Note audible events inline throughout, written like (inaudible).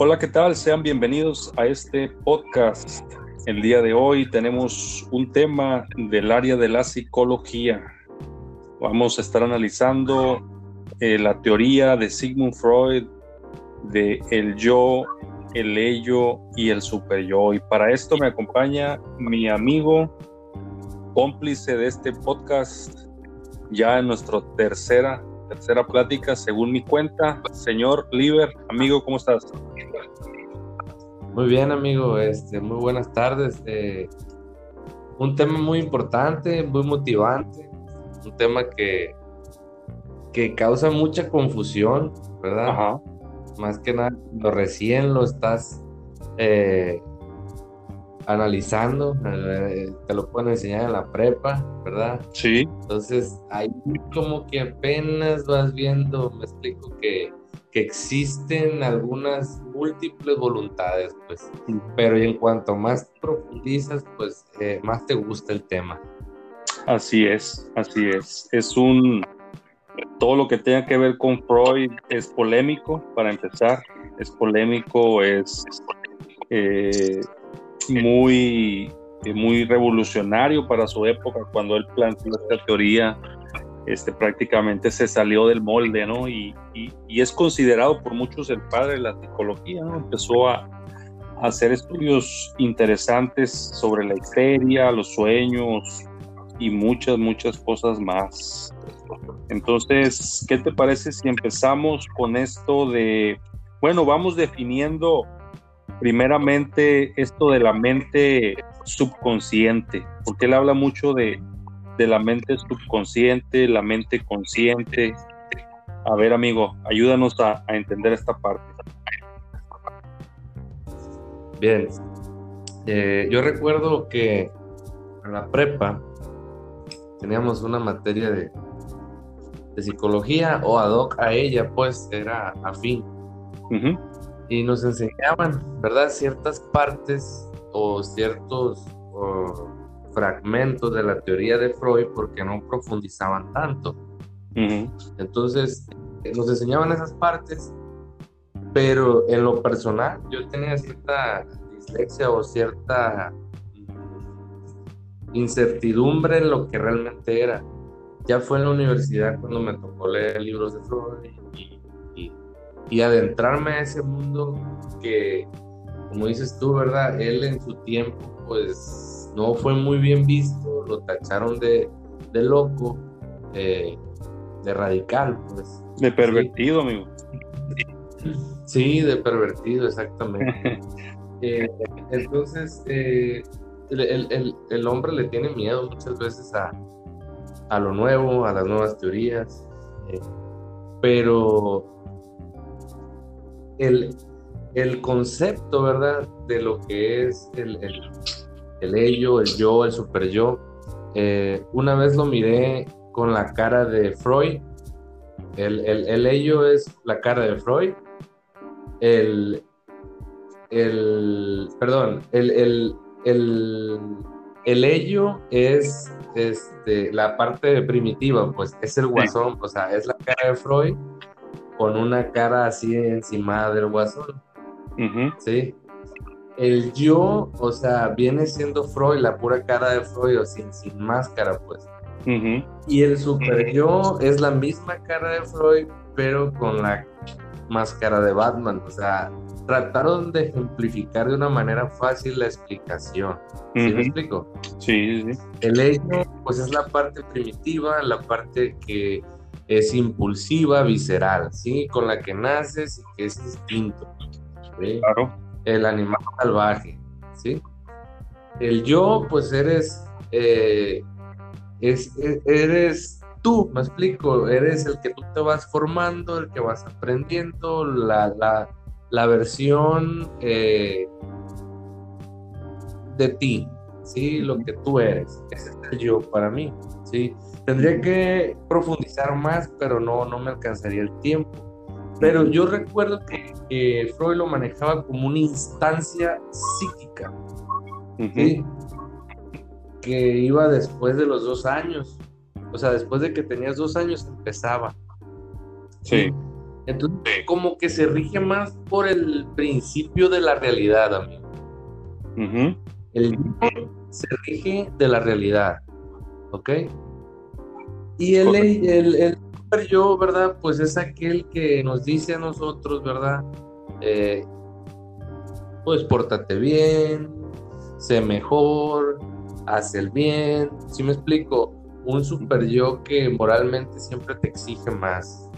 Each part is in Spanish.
Hola, ¿qué tal? Sean bienvenidos a este podcast. El día de hoy tenemos un tema del área de la psicología. Vamos a estar analizando eh, la teoría de Sigmund Freud de el yo, el ello y el super yo. Y para esto me acompaña mi amigo, cómplice de este podcast, ya en nuestra tercera tercera plática, según mi cuenta. Señor Liber, amigo, ¿cómo estás? Muy bien, amigo, este, muy buenas tardes. Eh, un tema muy importante, muy motivante, un tema que, que causa mucha confusión, ¿verdad? Más que nada, lo recién lo estás eh, analizando, eh, te lo pueden enseñar en la prepa, ¿verdad? Sí. Entonces, ahí como que apenas vas viendo, me explico que, que existen algunas múltiples voluntades, pues, pero en cuanto más profundizas, pues eh, más te gusta el tema. Así es, así es. Es un, todo lo que tenga que ver con Freud es polémico, para empezar, es polémico, es... Eh, muy, muy revolucionario para su época cuando él planteó esta teoría. Este, prácticamente se salió del molde, ¿no? Y, es considerado por muchos el padre de la psicología, ¿no? Empezó a, hacer estudios interesantes sobre la histeria, los sueños y muchas, muchas cosas más. Entonces, ¿qué te parece si empezamos con esto de, bueno, vamos definiendo primeramente esto de la mente subconsciente, porque él habla mucho de, la mente subconsciente, la mente consciente. A ver, amigo, ayúdanos a, entender esta parte. Bien, eh, yo recuerdo que en la prepa teníamos una materia de, de psicología o ad hoc a ella, pues era afín y nos enseñaban, ¿verdad? Ciertas partes o ciertos fragmentos de la teoría de Freud porque no profundizaban tanto. Entonces, nos enseñaban esas partes, pero en lo personal yo tenía cierta dislexia o cierta incertidumbre en lo que realmente era. Ya fue en la universidad cuando me tocó leer libros de Freud y y adentrarme a ese mundo que, como dices tú, ¿verdad? Él en su tiempo, pues no fue muy bien visto, lo tacharon de, de loco, de radical, pues. De pervertido, amigo. Sí, de pervertido, exactamente. (laughs) Eh, entonces, eh, el, el, hombre le tiene miedo muchas veces a, a lo nuevo, a las nuevas teorías, eh, pero el, el concepto, ¿verdad? De lo que es el, el, ello, el yo, el super yo. Eh, una vez lo miré con la cara de Freud. El, el, ello es la cara de Freud. El, el perdón, el, el, el, el ello es este, la parte primitiva, pues es el guasón, o sea, es la cara de Freud con una cara así encima del guasón. ¿Sí? El yo, o sea, viene siendo Freud, la pura cara de Freud, o sin, sin máscara, pues. Y el super yo es la misma cara de Freud, pero con la máscara de Batman. O sea, trataron de ejemplificar de una manera fácil la explicación. ¿Sí me explico? Sí, sí. El ello, pues es la parte primitiva, la parte que es impulsiva, visceral, ¿sí? Con la que naces y que es instinto. Claro. El animal salvaje, ¿sí? El yo, pues eres, eh, es, e, eres tú, me explico, eres el que tú te vas formando, el que vas aprendiendo, la, la, versión eh, de ti, ¿sí? Lo que tú eres, ese es el yo para mí, ¿sí? Tendría que profundizar más, pero no, no me alcanzaría el tiempo. Pero yo recuerdo que, Freud lo manejaba como una instancia psíquica, que iba después de los dos años. O sea, después de que tenías dos años empezaba. Sí. Entonces, como que se rige más por el principio de la realidad, amigo. El yo se rige de la realidad, ¿ok? Y el, el, el, super yo, ¿verdad? Pues es aquel que nos dice a nosotros, ¿verdad? Eh, pues pórtate bien, sé mejor, haz el bien. ¿Sí me explico? Un super yo que moralmente siempre te exige más.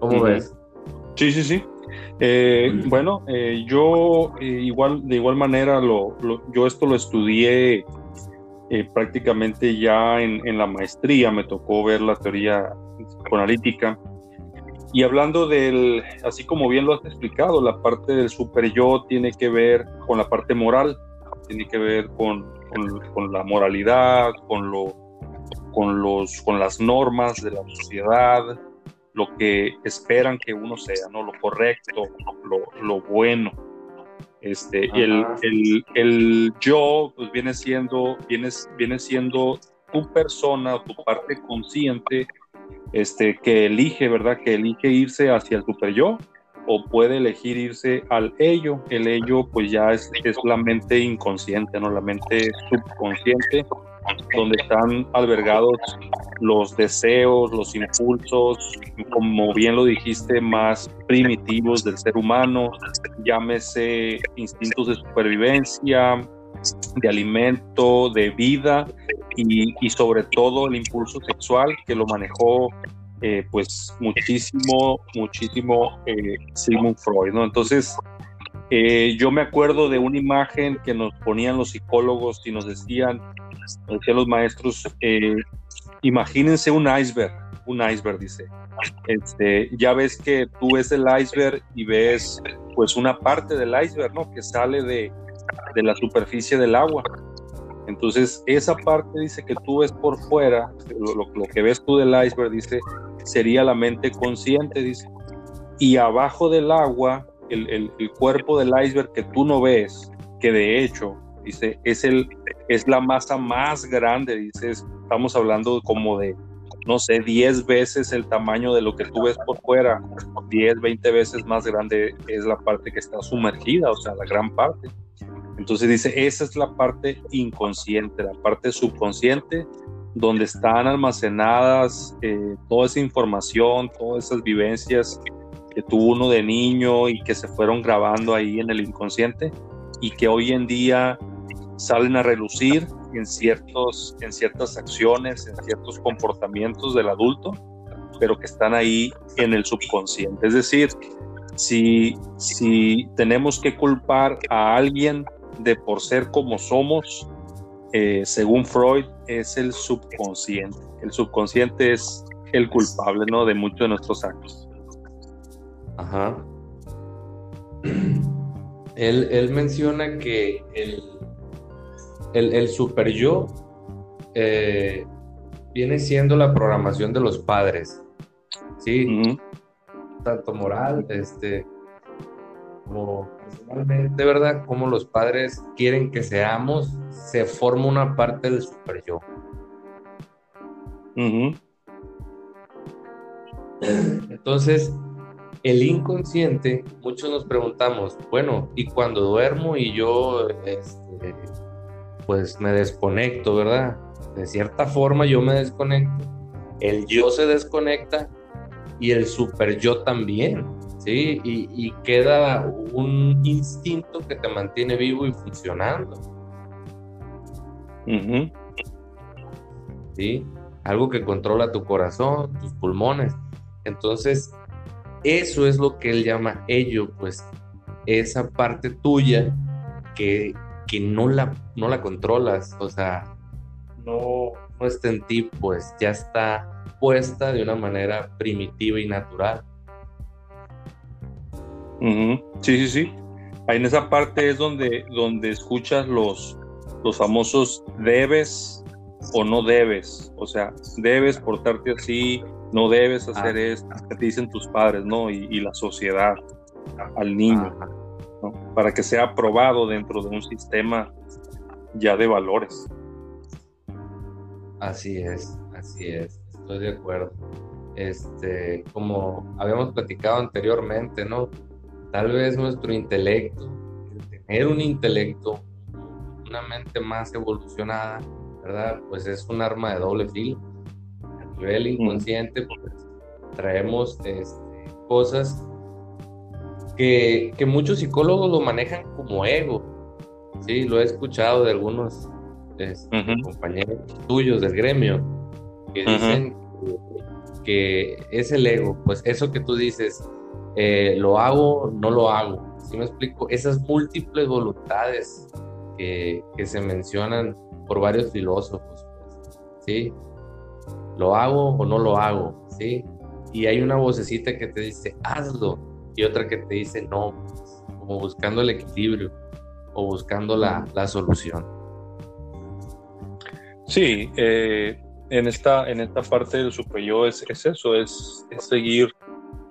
¿Cómo ves? Sí, sí, sí. Eh, bueno, eh, yo igual de igual manera lo, yo esto lo estudié prácticamente ya en, la maestría, me tocó ver la teoría psicoanalítica y hablando del, así como bien lo has explicado, la parte del super yo tiene que ver con la parte moral, tiene que ver con, con, la moralidad, con, lo, con, los, con las normas de la sociedad, lo que esperan que uno sea, ¿no? Lo correcto, lo, lo bueno. Este, el, el, el, yo pues viene siendo, viene, viene siendo tu persona, tu parte consciente este, que elige, ¿verdad? Que elige irse hacia el super yo o puede elegir irse al ello. El ello pues ya es, es la mente inconsciente, ¿no? La mente subconsciente, donde están albergados los deseos, los impulsos, como bien lo dijiste, más primitivos del ser humano, llámese instintos de supervivencia, de alimento, de vida y, sobre todo el impulso sexual que lo manejó eh, pues muchísimo, muchísimo eh, Sigmund Freud, ¿no? Entonces, eh, yo me acuerdo de una imagen que nos ponían los psicólogos y nos decían, nos decían los maestros, imagínense un iceberg, un iceberg, dice. Este, ya ves que tú ves el iceberg y ves pues una parte del iceberg, ¿no? Que sale de, de la superficie del agua. Entonces, esa parte dice que tú ves por fuera, lo, que ves tú del iceberg, dice, sería la mente consciente, dice. Y abajo del agua, el, el, cuerpo del iceberg que tú no ves, que de hecho, dice, es, el, es la masa más grande, dice, estamos hablando como de, no sé, 10 veces el tamaño de lo que tú ves por fuera, 10, 20 veces más grande es la parte que está sumergida, o sea, la gran parte. Entonces dice, esa es la parte inconsciente, la parte subconsciente, donde están almacenadas eh, toda esa información, todas esas vivencias que tuvo uno de niño y que se fueron grabando ahí en el inconsciente y que hoy en día salen a relucir en, ciertos, en ciertas acciones, en ciertos comportamientos del adulto, pero que están ahí en el subconsciente. Es decir, si, si tenemos que culpar a alguien de por ser como somos, eh, según Freud, es el subconsciente. El subconsciente es el culpable, ¿no? De muchos de nuestros actos. Ajá. Él, menciona que el, el, super yo eh, viene siendo la programación de los padres. Sí. Tanto moral, este, como de verdad, como los padres quieren que seamos, se forma una parte del super yo. Entonces, el inconsciente, muchos nos preguntamos, bueno, y cuando duermo y yo, este, pues me desconecto, ¿verdad? De cierta forma yo me desconecto, el yo se desconecta y el super yo también. ¿sí? Y, queda un instinto que te mantiene vivo y funcionando. ¿Sí? Algo que controla tu corazón, tus pulmones. Entonces, eso es lo que él llama ello, pues esa parte tuya que, que no, la, no la controlas, o sea, no, no está en ti, pues ya está puesta de una manera primitiva y natural. Sí, sí, sí. Ahí en esa parte es donde, donde escuchas los, los famosos debes o no debes. O sea, debes portarte así, no debes hacer ah. esto, que te dicen tus padres, ¿no? Y, la sociedad al niño, ¿no? Para que sea aprobado dentro de un sistema ya de valores. Así es, así es, estoy de acuerdo. este, como habíamos platicado anteriormente, ¿no? Tal vez nuestro intelecto, tener un intelecto, una mente más evolucionada, ¿verdad? Pues es un arma de doble filo. A nivel inconsciente, pues, traemos este, cosas que, que, muchos psicólogos lo manejan como ego. Sí, lo he escuchado de algunos este, compañeros tuyos del gremio que dicen que, es el ego, pues eso que tú dices, eh, lo hago, no lo hago. ¿Sí me explico? Esas múltiples voluntades que, que se mencionan por varios filósofos, pues, ¿sí? ¿Lo hago o no lo hago? ¿Sí? Y hay una vocecita que te dice, hazlo, y otra que te dice, no, como buscando el equilibrio o buscando la, la solución. Sí, eh, en, esta, en esta parte del super-yo es, es, eso, es, es, seguir,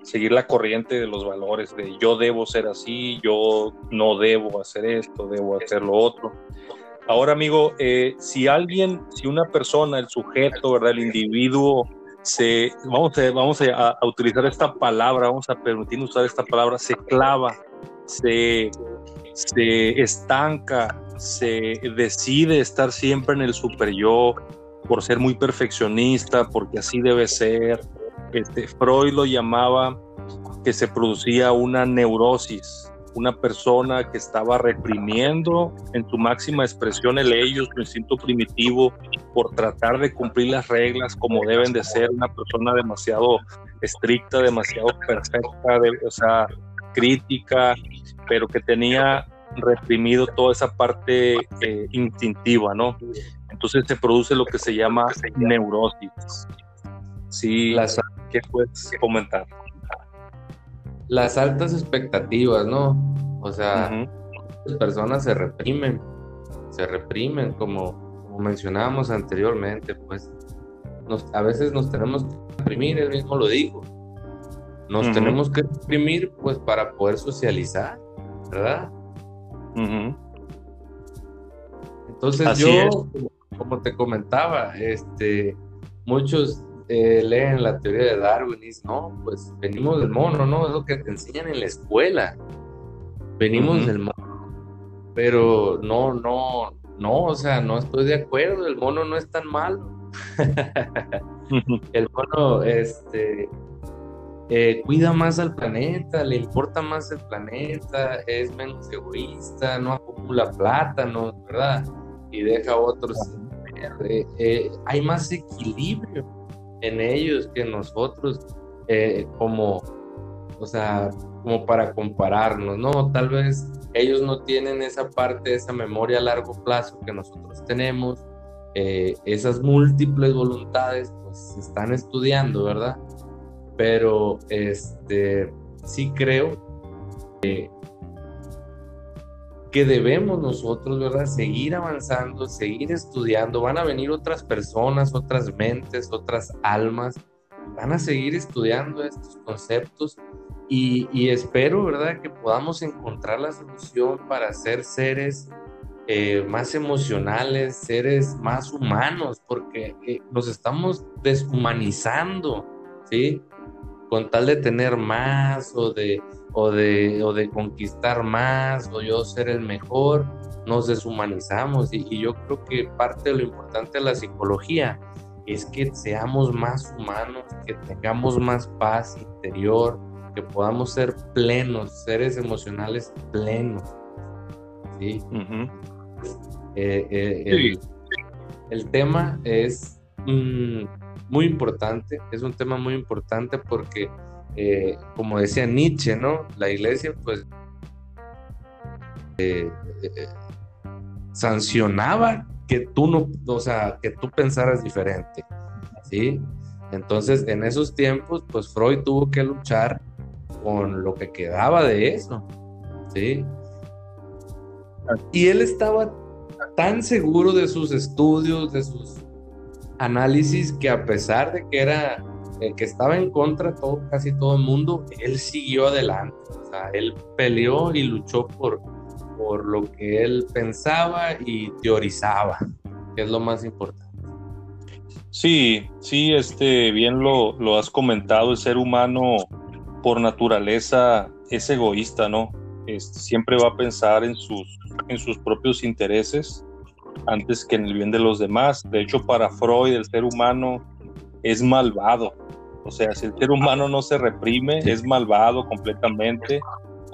seguir la corriente de los valores, de yo debo ser así, yo no debo hacer esto, debo hacer lo otro. Ahora, amigo, eh, si alguien, si una persona, el sujeto, ¿verdad? El individuo, se, vamos, a, vamos a, utilizar esta palabra, vamos a permitir usar esta palabra, se clava, se, se estanca, se decide estar siempre en el super por ser muy perfeccionista, porque así debe ser. Este, Freud lo llamaba que se producía una neurosis, una persona que estaba reprimiendo en su máxima expresión el ello, su instinto primitivo, por tratar de cumplir las reglas como deben de ser, una persona demasiado estricta, demasiado perfecta, o sea, crítica, pero que tenía reprimido toda esa parte eh, instintiva, ¿no? Entonces se produce lo que se llama neurosis. Sí, las, ¿qué puedes comentar? Las altas expectativas, ¿no? O sea, las personas se reprimen, se reprimen, como, como mencionábamos anteriormente, pues nos, a veces nos tenemos que reprimir, él mismo lo dijo, nos tenemos que reprimir pues para poder socializar, ¿verdad? Entonces yo, como, te comentaba, este, muchos eh, leen la teoría de Darwin y dicen, no, pues venimos del mono, ¿no? Es lo que te enseñan en la escuela. Venimos del mono. Pero no, no, no, o sea, no estoy de acuerdo, el mono no es tan malo. el mono, este, eh, cuida más al planeta, le importa más el planeta, es menos egoísta, no acumula plátano, ¿verdad? Y deja a otros. Eh, eh, hay más equilibrio en ellos que nosotros, como, o sea, como para compararnos, ¿no? Tal vez ellos no tienen esa parte, esa memoria a largo plazo que nosotros tenemos, esas múltiples voluntades, pues se están estudiando, ¿verdad? pero este, sí creo que, debemos nosotros, ¿verdad? Seguir avanzando, seguir estudiando. Van a venir otras personas, otras mentes, otras almas, van a seguir estudiando estos conceptos y, espero, ¿verdad? Que podamos encontrar la solución para ser seres eh, más emocionales, seres más humanos, porque eh, nos estamos deshumanizando, ¿sí? con tal de tener más o de, o de, o de conquistar más o yo ser el mejor, nos deshumanizamos y, yo creo que parte de lo importante de la psicología es que seamos más humanos, que tengamos más paz interior, que podamos ser plenos, seres emocionales plenos. ¿sí? Eh, eh, el, tema es... Mm, muy importante, es un tema muy importante porque, eh, como decía Nietzsche, ¿no? La iglesia, pues, eh, eh, sancionaba que tú no, o sea, que tú pensaras diferente, ¿sí? Entonces, en esos tiempos, pues Freud tuvo que luchar con lo que quedaba de eso, ¿sí? Y él estaba tan seguro de sus estudios, de sus análisis que a pesar de que era que estaba en contra todo, casi todo el mundo, él siguió adelante. O sea, él peleó y luchó por, por lo que él pensaba y teorizaba, que es lo más importante. Sí, sí, este, bien lo, lo has comentado, el ser humano por naturaleza es egoísta, ¿no? Este, siempre va a pensar en sus, en sus propios intereses antes que en el bien de los demás. De hecho, para Freud el ser humano es malvado. O sea, si el ser humano no se reprime, es malvado completamente.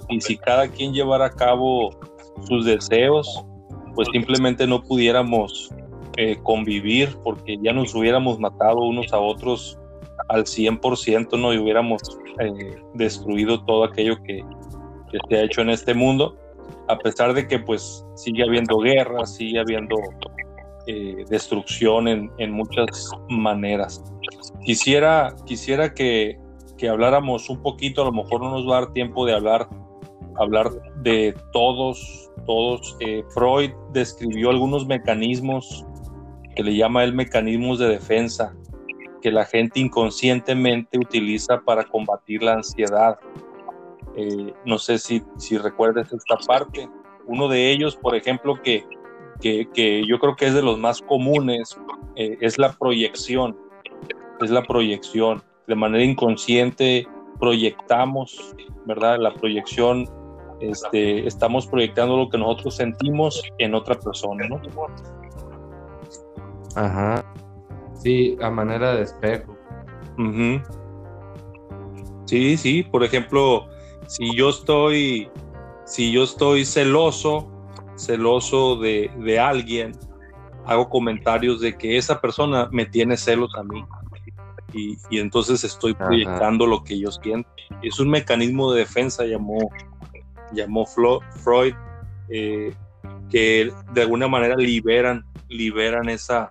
Y si cada quien llevara a cabo sus deseos, pues simplemente no pudiéramos eh, convivir porque ya nos hubiéramos matado unos a otros al 100%, ¿no? Y hubiéramos eh, destruido todo aquello que, se ha hecho en este mundo, a pesar de que pues sigue habiendo guerras, sigue habiendo eh, destrucción en, en, muchas maneras. Quisiera, quisiera que, que, habláramos un poquito, a lo mejor no nos va a dar tiempo de hablar, hablar de todos, todos. Freud describió algunos mecanismos que le llama el mecanismos de defensa que la gente inconscientemente utiliza para combatir la ansiedad. Eh, no sé si, si recuerdas esta parte. Uno de ellos, por ejemplo, que, que, yo creo que es de los más comunes, eh, es la proyección. Es la proyección. De manera inconsciente proyectamos, ¿verdad? La proyección, este, estamos proyectando lo que nosotros sentimos en otra persona, ¿no? Ajá. Sí, a manera de espejo. Sí, sí, por ejemplo, si yo estoy, si yo estoy celoso, celoso de, de alguien, hago comentarios de que esa persona me tiene celos a mí. Y, y entonces estoy proyectando lo que yo siento. Es un mecanismo de defensa, llamó, llamó Freud, eh, que de alguna manera liberan, liberan esa,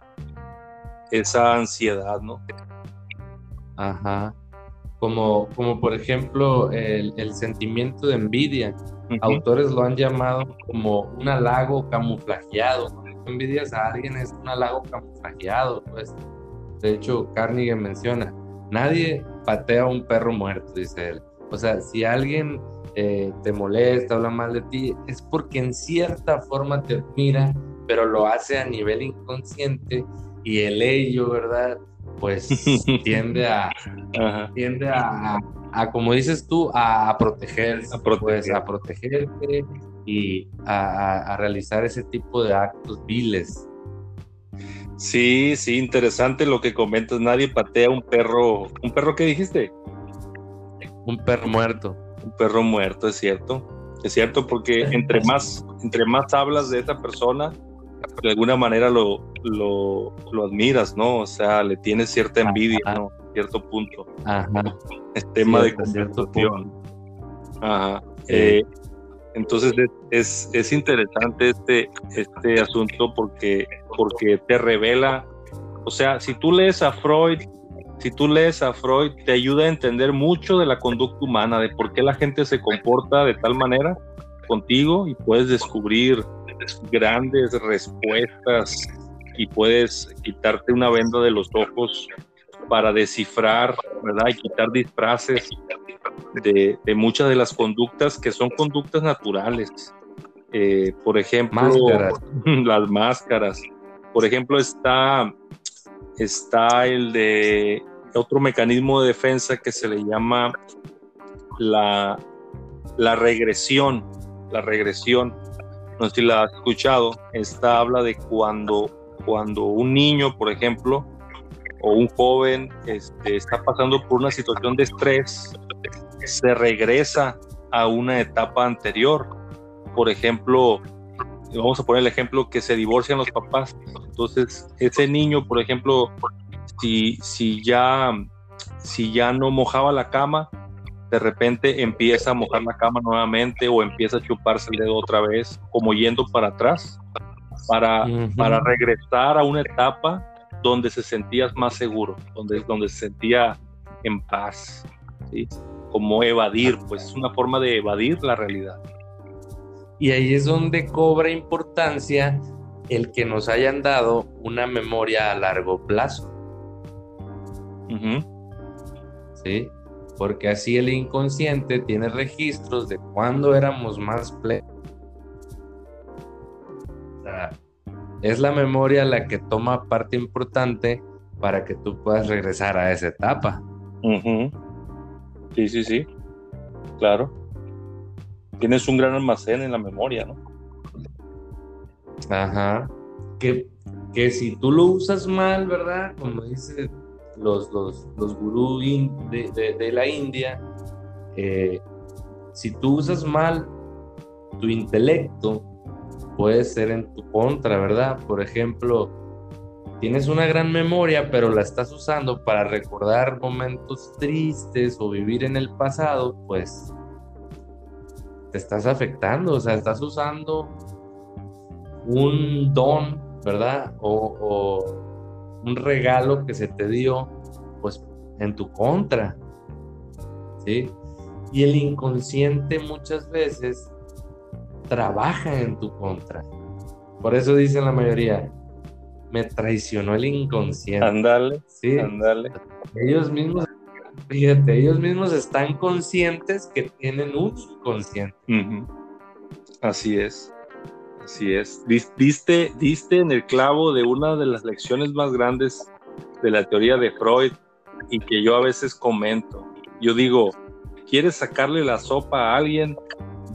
esa ansiedad, ¿no? Ajá. Como, como por ejemplo el, sentimiento de envidia. Autores lo han llamado como un halago camuflajeado. Cuando envidias a alguien es un halago camuflajeado. Pues. De hecho, Carnegie menciona, nadie patea a un perro muerto, dice él. O sea, si alguien eh, te molesta, habla mal de ti, es porque en cierta forma te admira, pero lo hace a nivel inconsciente y el ello, ¿verdad? Pues (laughs) tiende a, tiende a, como dices tú, a, protegerse, a, pues, a protegerte y a, realizar ese tipo de actos viles. Sí, sí, interesante lo que comentas. Nadie patea un perro. ¿Un perro qué dijiste? Un perro muerto. Un perro muerto, es cierto. Es cierto, porque (laughs) entre más, entre más hablas de esa persona, de alguna manera lo, lo, admiras, ¿no? O sea, le tienes cierta envidia, ¿no? Cierto punto. Ajá. Es tema de conversación. Ajá. Eh, entonces es, es, interesante este, este asunto porque, porque te revela, o sea, si tú lees a Freud, si tú lees a Freud, te ayuda a entender mucho de la conducta humana, de por qué la gente se comporta de tal manera contigo y puedes descubrir grandes respuestas y puedes quitarte una venda de los ojos para descifrar, ¿verdad? Y quitar disfraces de, muchas de las conductas que son conductas naturales. Eh, por ejemplo, (laughs) las máscaras. Por ejemplo, está, está el de otro mecanismo de defensa que se le llama la, la regresión. La regresión no sé si la has escuchado, esta habla de cuando, cuando un niño, por ejemplo, o un joven este, está pasando por una situación de estrés, se regresa a una etapa anterior. Por ejemplo, vamos a poner el ejemplo que se divorcian los papás. Entonces, ese niño, por ejemplo, si, si, ya, si ya no mojaba la cama, de repente empieza a mojar la cama nuevamente o empieza a chuparse el dedo otra vez, como yendo para atrás, para, para regresar a una etapa donde se sentía más seguro, donde, donde se sentía en paz, ¿sí? como evadir, pues es una forma de evadir la realidad. Y ahí es donde cobra importancia el que nos hayan dado una memoria a largo plazo. ¿Sí? Porque así el inconsciente tiene registros de cuando éramos más plenos. es la memoria la que toma parte importante para que tú puedas regresar a esa etapa. Sí, sí, sí, claro. Tienes un gran almacén en la memoria, ¿no? Ajá. Que, que si tú lo usas mal, ¿verdad? Como dicen los, los, los gurús de, la India, eh, si tú usas mal tu intelecto, puede ser en tu contra, ¿verdad? Por ejemplo, tienes una gran memoria, pero la estás usando para recordar momentos tristes o vivir en el pasado, pues te estás afectando, o sea, estás usando un don, ¿verdad? O, un regalo que se te dio, pues en tu contra, ¿sí? Y el inconsciente muchas veces trabaja en tu contra. Por eso dicen la mayoría, me traicionó el inconsciente. Andale, sí. Andale. Ellos mismos, fíjate, ellos mismos están conscientes que tienen un inconsciente. Así es. Así es. Diste, diste en el clavo de una de las lecciones más grandes de la teoría de Freud y que yo a veces comento. Yo digo, ¿quieres sacarle la sopa a alguien?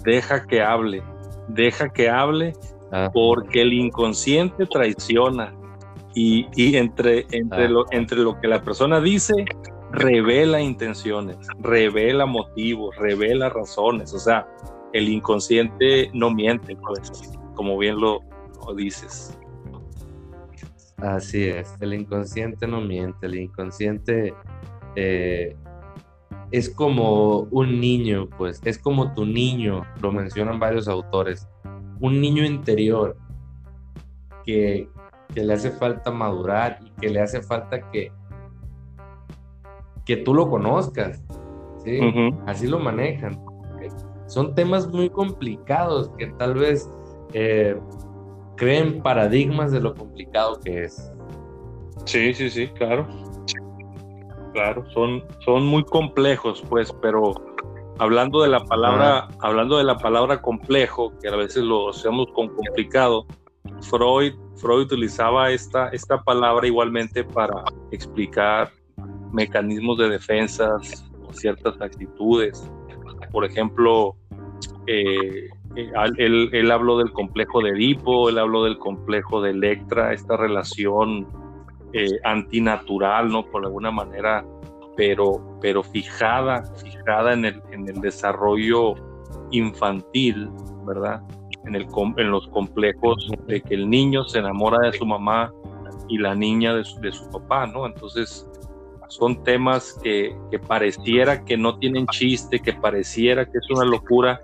Deja que hable. Deja que hable ah. porque el inconsciente traiciona. Y, entre, entre, ah. lo, entre lo que la persona dice, revela intenciones, revela motivos, revela razones. O sea, el inconsciente no miente, pues como bien lo, dices. Así es, el inconsciente no miente, el inconsciente eh, es como un niño, pues, es como tu niño, lo mencionan varios autores, un niño interior que, le hace falta madurar y que le hace falta que, que tú lo conozcas, ¿sí? Así lo manejan. Son temas muy complicados que tal vez eh, creen paradigmas de lo complicado que es. Sí, sí, sí, claro. Claro, son, son muy complejos, pues, pero hablando de la palabra, hablando de la palabra complejo, que a veces lo hacemos con complicado, Freud, Freud utilizaba esta, esta palabra igualmente para explicar mecanismos de defensas o ciertas actitudes. Por ejemplo, eh, eh, él, habló del complejo de Edipo, él habló del complejo de Electra, esta relación eh, antinatural, ¿no? Por alguna manera, pero, pero fijada, fijada en el, en el desarrollo infantil, ¿verdad? En, el, en los complejos de que el niño se enamora de su mamá y la niña de su, de su papá, ¿no? Entonces, son temas que, pareciera que no tienen chiste, que pareciera que es una locura,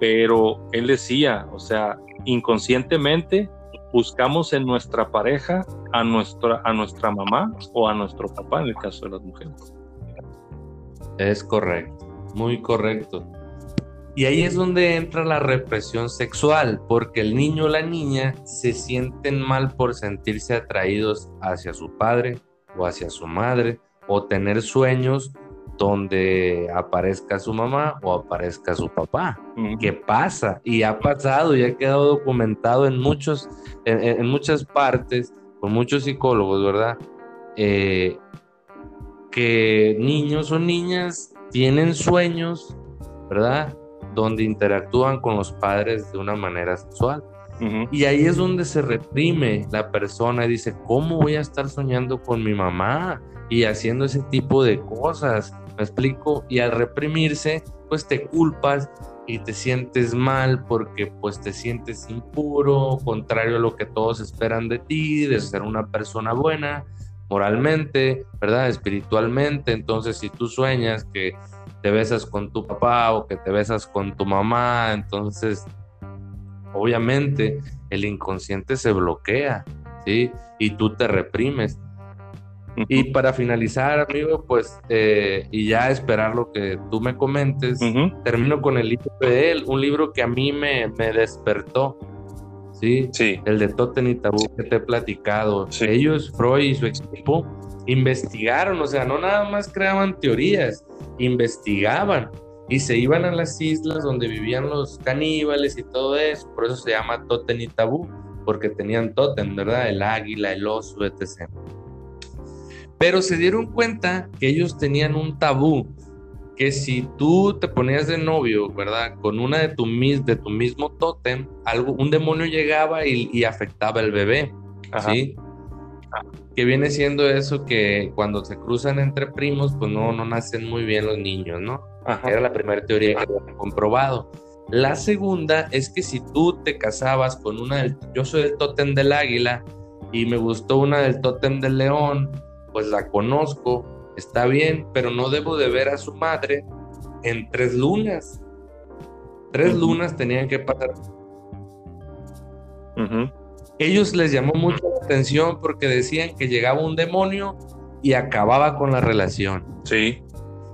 pero él decía, o sea, inconscientemente buscamos en nuestra pareja a nuestra, a nuestra mamá o a nuestro papá en el caso de las mujeres. Es correcto, muy correcto. Y ahí es donde entra la represión sexual, porque el niño o la niña se sienten mal por sentirse atraídos hacia su padre o hacia su madre o tener sueños donde aparezca su mamá o aparezca su papá. ¿Qué pasa? Y ha pasado y ha quedado documentado en, muchos, en, muchas partes, con muchos psicólogos, ¿verdad? Eh, que niños o niñas tienen sueños, ¿verdad? Donde interactúan con los padres de una manera sexual. Y ahí es donde se reprime la persona y dice, ¿cómo voy a estar soñando con mi mamá? y haciendo ese tipo de cosas. ¿Me explico? Y al reprimirse, pues te culpas y te sientes mal porque pues te sientes impuro, contrario a lo que todos esperan de ti, de ser una persona buena moralmente, ¿verdad? Espiritualmente. Entonces, si tú sueñas que te besas con tu papá o que te besas con tu mamá, entonces obviamente el inconsciente se bloquea, ¿sí? Y tú te reprimes. Y para finalizar, amigo, pues, eh, y ya esperar lo que tú me comentes, termino con el libro de él, un libro que a mí me, me despertó, ¿sí? Sí. El de Totten y Tabú que te he platicado. Ellos, Freud y su equipo, investigaron, o sea, no nada más creaban teorías, investigaban y se iban a las islas donde vivían los caníbales y todo eso, por eso se llama Totten y Tabú, porque tenían Totten, ¿verdad? El águila, el oso, etc. Pero se dieron cuenta que ellos tenían un tabú, que si tú te ponías de novio, ¿verdad? Con una de tu, de tu mismo tótem, algo, un demonio llegaba y, afectaba al bebé, ¿sí? Que viene siendo eso que cuando se cruzan entre primos, pues no, no nacen muy bien los niños, ¿no? Era la primera teoría que habían comprobado. La segunda es que si tú te casabas con una del, yo soy del tótem del águila y me gustó una del tótem del león, pues la conozco, está bien, pero no debo de ver a su madre en tres lunas. Tres lunas tenían que pasar. Ellos les llamó mucho la atención porque decían que llegaba un demonio y acababa con la relación. Sí.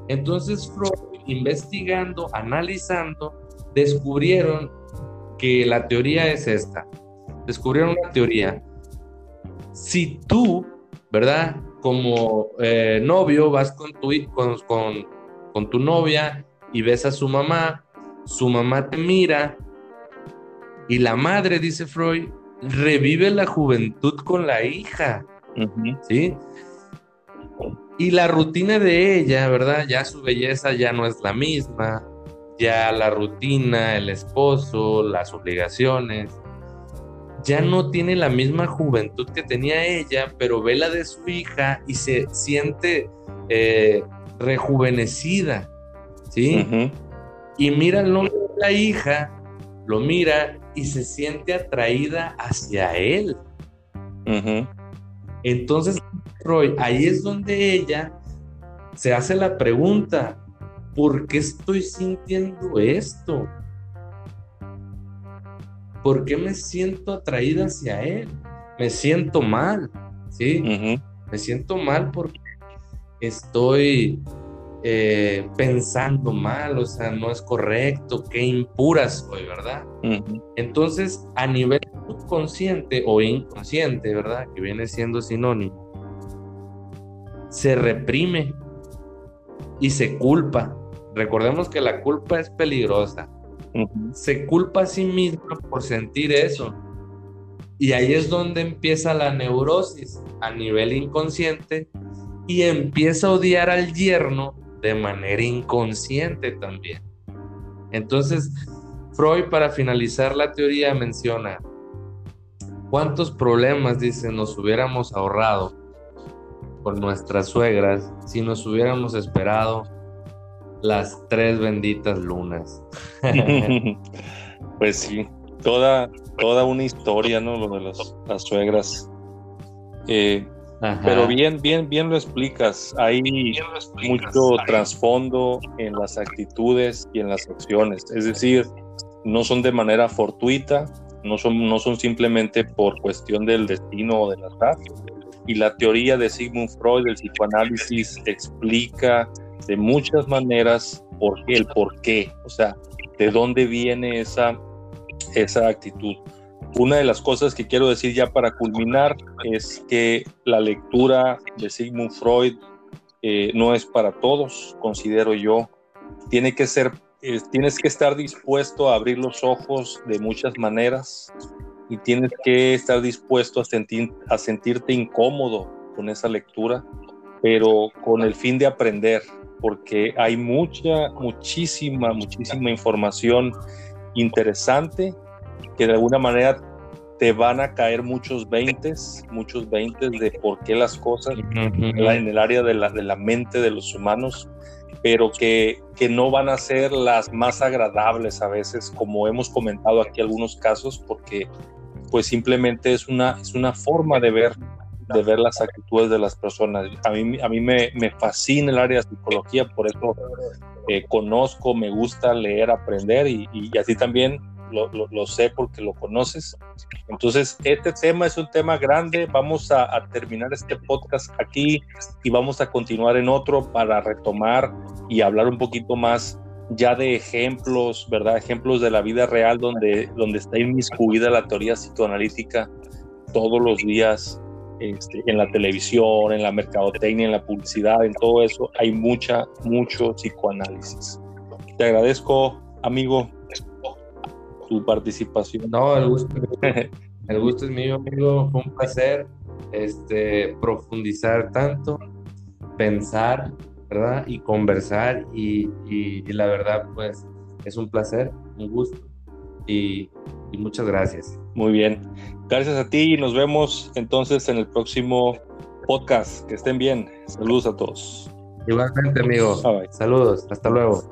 Entonces Freud, investigando, analizando, descubrieron que la teoría es esta. Descubrieron una teoría. Si tú, ¿verdad? Como eh, novio vas con tu, con, con, con tu novia y ves a su mamá, su mamá te mira y la madre, dice Freud, revive la juventud con la hija. ¿Sí? Y la rutina de ella, ¿verdad? Ya su belleza ya no es la misma, ya la rutina, el esposo, las obligaciones, ya no tiene la misma juventud que tenía ella, pero ve la de su hija y se siente eh, rejuvenecida, ¿sí? Y mira el nombre de la hija, lo mira y se siente atraída hacia él. Entonces, Roy, ahí es donde ella se hace la pregunta, ¿por qué estoy sintiendo esto? ¿Por qué me siento atraída hacia él? Me siento mal, ¿sí? Me siento mal porque estoy eh, pensando mal, o sea, no es correcto, qué impura soy, ¿verdad? Entonces, a nivel subconsciente o inconsciente, ¿verdad? Que viene siendo sinónimo, se reprime y se culpa. Recordemos que la culpa es peligrosa. Se culpa a sí misma por sentir eso. Y ahí es donde empieza la neurosis a nivel inconsciente y empieza a odiar al yerno de manera inconsciente también. Entonces, Freud para finalizar la teoría menciona, ¿cuántos problemas, dice, nos hubiéramos ahorrado con nuestras suegras si nos hubiéramos esperado las tres benditas lunas? (laughs) pues sí, toda, toda una historia, ¿no? Lo de las suegras. Eh, pero bien, bien, bien lo explicas. Hay mucho trasfondo en las actitudes y en las acciones. Es decir, no son de manera fortuita, no son, no son simplemente por cuestión del destino o del azar. Y la teoría de Sigmund Freud, del psicoanálisis, explica de muchas maneras por, el por qué, o sea, de dónde viene esa, esa actitud. Una de las cosas que quiero decir ya para culminar es que la lectura de Sigmund Freud eh, no es para todos, considero yo. Tiene que ser, eh, tienes que estar dispuesto a abrir los ojos de muchas maneras y tienes que estar dispuesto a, sentir, a sentirte incómodo con esa lectura, pero con el fin de aprender, porque hay mucha, muchísima, muchísima información interesante que de alguna manera te van a caer muchos veintes, muchos veintes de por qué las cosas en el área de la, de la mente de los humanos, pero que, que no van a ser las más agradables a veces, como hemos comentado aquí algunos casos, porque pues simplemente es una, es una forma de ver de ver las actitudes de las personas. A mí, a mí me, me fascina el área de psicología, por eso eh, conozco, me gusta leer, aprender y, y así también lo, sé porque lo conoces. Entonces, este tema es un tema grande. Vamos a, terminar este podcast aquí y vamos a continuar en otro para retomar y hablar un poquito más ya de ejemplos, ¿verdad? Ejemplos de la vida real donde, donde está inmiscuida la teoría psicoanalítica todos los días este, en la televisión, en la mercadotecnia, en la publicidad, en todo eso, hay mucha, mucho psicoanálisis. Te agradezco, amigo, tu participación. No, el gusto, el gusto es mío, amigo. Fue un placer este, profundizar tanto pensar, ¿verdad? Y conversar y, la verdad, pues es un placer, un gusto y, y muchas gracias. Muy bien. Gracias a ti y nos vemos entonces en el próximo podcast. Que estén bien. Saludos a todos. Igualmente, amigo. Saludos. Hasta luego.